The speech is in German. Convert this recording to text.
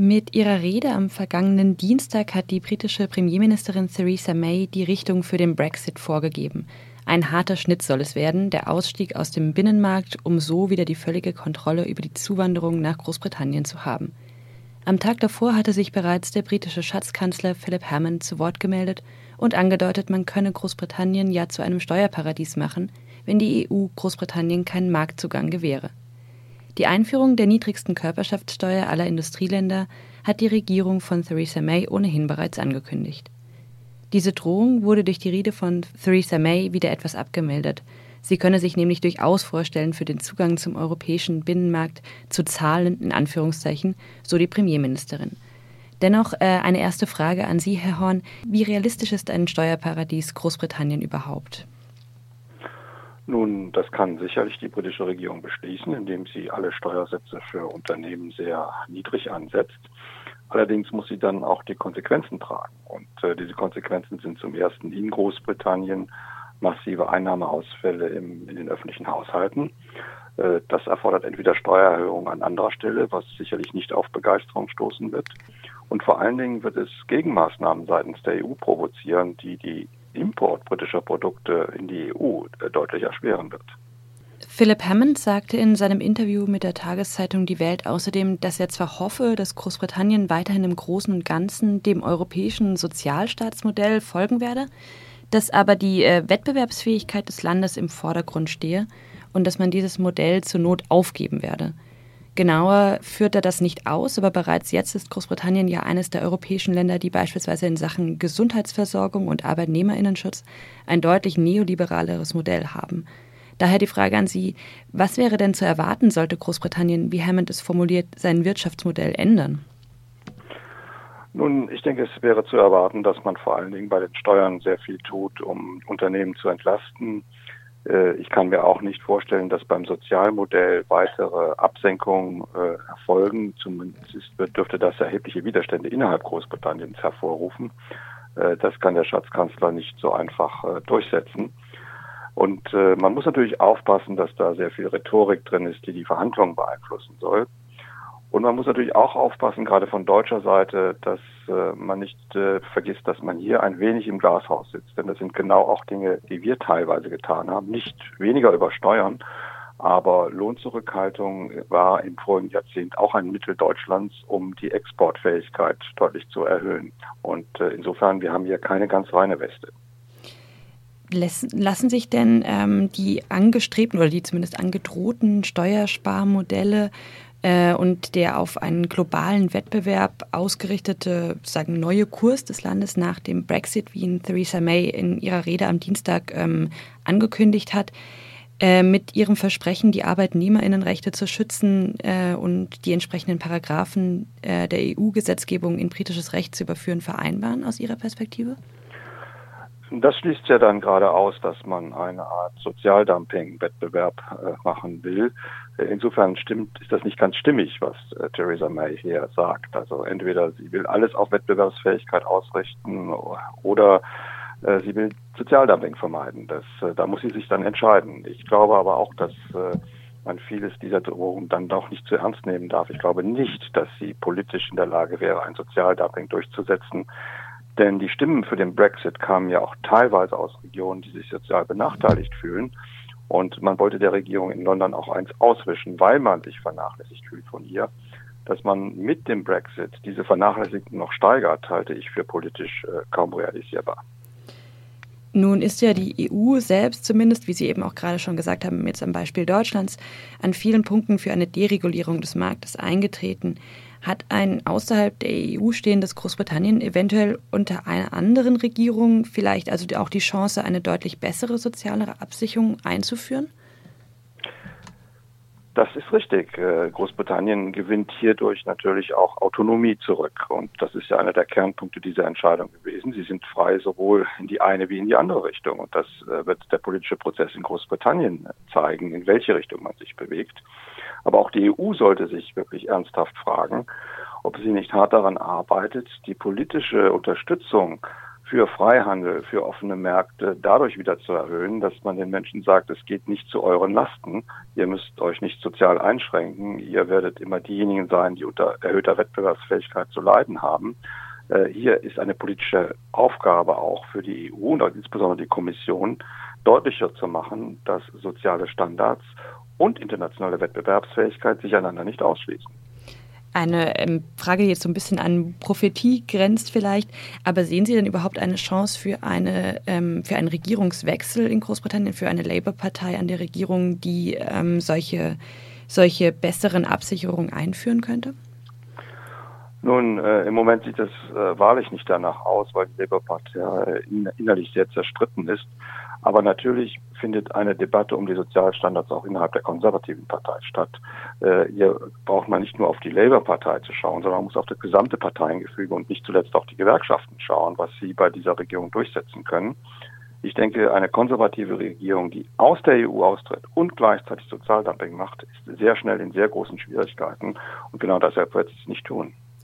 Mit ihrer Rede am vergangenen Dienstag hat die britische Premierministerin Theresa May die Richtung für den Brexit vorgegeben. Ein harter Schnitt soll es werden, der Ausstieg aus dem Binnenmarkt, um so wieder die völlige Kontrolle über die Zuwanderung nach Großbritannien zu haben. Am Tag davor hatte sich bereits der britische Schatzkanzler Philip Hammond zu Wort gemeldet und angedeutet, man könne Großbritannien ja zu einem Steuerparadies machen, wenn die EU Großbritannien keinen Marktzugang gewähre. Die Einführung der niedrigsten Körperschaftssteuer aller Industrieländer hat die Regierung von Theresa May ohnehin bereits angekündigt. Diese Drohung wurde durch die Rede von Theresa May wieder etwas abgemildert. Sie könne sich nämlich durchaus vorstellen, für den Zugang zum europäischen Binnenmarkt zu zahlen, in Anführungszeichen, so die Premierministerin. Dennoch äh, eine erste Frage an Sie, Herr Horn. Wie realistisch ist ein Steuerparadies Großbritannien überhaupt? Nun, das kann sicherlich die britische Regierung beschließen, indem sie alle Steuersätze für Unternehmen sehr niedrig ansetzt. Allerdings muss sie dann auch die Konsequenzen tragen. Und äh, diese Konsequenzen sind zum ersten in Großbritannien massive Einnahmeausfälle im, in den öffentlichen Haushalten. Äh, das erfordert entweder Steuererhöhungen an anderer Stelle, was sicherlich nicht auf Begeisterung stoßen wird. Und vor allen Dingen wird es Gegenmaßnahmen seitens der EU provozieren, die die Import britischer Produkte in die EU äh, deutlich erschweren wird. Philip Hammond sagte in seinem Interview mit der Tageszeitung Die Welt außerdem, dass er zwar hoffe, dass Großbritannien weiterhin im Großen und Ganzen dem europäischen Sozialstaatsmodell folgen werde, dass aber die äh, Wettbewerbsfähigkeit des Landes im Vordergrund stehe und dass man dieses Modell zur Not aufgeben werde. Genauer führt er das nicht aus, aber bereits jetzt ist Großbritannien ja eines der europäischen Länder, die beispielsweise in Sachen Gesundheitsversorgung und Arbeitnehmerinnenschutz ein deutlich neoliberaleres Modell haben. Daher die Frage an Sie, was wäre denn zu erwarten, sollte Großbritannien, wie Hammond es formuliert, sein Wirtschaftsmodell ändern? Nun, ich denke, es wäre zu erwarten, dass man vor allen Dingen bei den Steuern sehr viel tut, um Unternehmen zu entlasten, ich kann mir auch nicht vorstellen, dass beim Sozialmodell weitere Absenkungen äh, erfolgen. Zumindest dürfte das erhebliche Widerstände innerhalb Großbritanniens hervorrufen. Äh, das kann der Schatzkanzler nicht so einfach durchsetzen. Und man muss natürlich aufpassen, dass da sehr viel Rhetorik drin ist, die die Verhandlungen beeinflussen soll. Und man muss natürlich auch aufpassen, gerade von deutscher Seite, dass äh, man nicht äh, vergisst, dass man hier ein wenig im Glashaus sitzt. Denn das sind genau auch Dinge, die wir teilweise getan haben. Nicht weniger übersteuern, aber Lohnzurückhaltung war im vorigen Jahrzehnt auch ein Mittel Deutschlands, um die Exportfähigkeit deutlich zu erhöhen. Und äh, insofern, wir haben hier keine ganz reine Weste. Lassen sich denn ähm, die angestrebten oder die zumindest angedrohten Steuersparmodelle äh, und der auf einen globalen Wettbewerb ausgerichtete sagen, neue Kurs des Landes nach dem Brexit, wie ihn Theresa May in ihrer Rede am Dienstag ähm, angekündigt hat, äh, mit ihrem Versprechen, die Arbeitnehmerinnenrechte zu schützen äh, und die entsprechenden Paragraphen äh, der EU-Gesetzgebung in britisches Recht zu überführen, vereinbaren aus Ihrer Perspektive? Das schließt ja dann gerade aus, dass man eine Art Sozialdumping-Wettbewerb äh, machen will. Insofern stimmt, ist das nicht ganz stimmig, was äh, Theresa May hier sagt. Also entweder sie will alles auf Wettbewerbsfähigkeit ausrichten oder äh, sie will Sozialdumping vermeiden. Das, äh, da muss sie sich dann entscheiden. Ich glaube aber auch, dass äh, man vieles dieser Drohung dann doch nicht zu ernst nehmen darf. Ich glaube nicht, dass sie politisch in der Lage wäre, ein Sozialdumping durchzusetzen. Denn die Stimmen für den Brexit kamen ja auch teilweise aus Regionen, die sich sozial benachteiligt fühlen. Und man wollte der Regierung in London auch eins auswischen, weil man sich vernachlässigt fühlt von ihr. Dass man mit dem Brexit diese Vernachlässigung noch steigert, halte ich für politisch äh, kaum realisierbar. Nun ist ja die EU selbst zumindest, wie Sie eben auch gerade schon gesagt haben, jetzt am Beispiel Deutschlands, an vielen Punkten für eine Deregulierung des Marktes eingetreten. Hat ein außerhalb der EU stehendes Großbritannien eventuell unter einer anderen Regierung vielleicht also auch die Chance, eine deutlich bessere soziale Absicherung einzuführen? Das ist richtig. Äh, Großbritannien gewinnt hierdurch natürlich auch Autonomie zurück. Und das ist ja einer der Kernpunkte dieser Entscheidung gewesen. Sie sind frei sowohl in die eine wie in die andere Richtung. Und das äh, wird der politische Prozess in Großbritannien zeigen, in welche Richtung man sich bewegt. Aber auch die EU sollte sich wirklich ernsthaft fragen, ob sie nicht hart daran arbeitet, die politische Unterstützung für Freihandel, für offene Märkte dadurch wieder zu erhöhen, dass man den Menschen sagt, es geht nicht zu euren Lasten, ihr müsst euch nicht sozial einschränken, ihr werdet immer diejenigen sein, die unter erhöhter Wettbewerbsfähigkeit zu leiden haben. Äh, hier ist eine politische Aufgabe auch für die EU und insbesondere die Kommission, deutlicher zu machen, dass soziale Standards und internationale Wettbewerbsfähigkeit sich einander nicht ausschließen eine ähm, Frage, die jetzt so ein bisschen an Prophetie grenzt vielleicht, aber sehen Sie denn überhaupt eine Chance für, eine, ähm, für einen Regierungswechsel in Großbritannien, für eine Labour-Partei an der Regierung, die ähm, solche, solche besseren Absicherungen einführen könnte? Nun, äh, im Moment sieht es äh, wahrlich nicht danach aus, weil die Labour-Partei in, innerlich sehr zerstritten ist. Aber natürlich findet eine Debatte um die Sozialstandards auch innerhalb der konservativen Partei statt. Äh, hier braucht man nicht nur auf die Labour-Partei zu schauen, sondern man muss auf das gesamte Parteiengefüge und nicht zuletzt auch die Gewerkschaften schauen, was sie bei dieser Regierung durchsetzen können. Ich denke, eine konservative Regierung, die aus der EU austritt und gleichzeitig Sozialdumping macht, ist sehr schnell in sehr großen Schwierigkeiten. Und genau deshalb wird sie es nicht tun.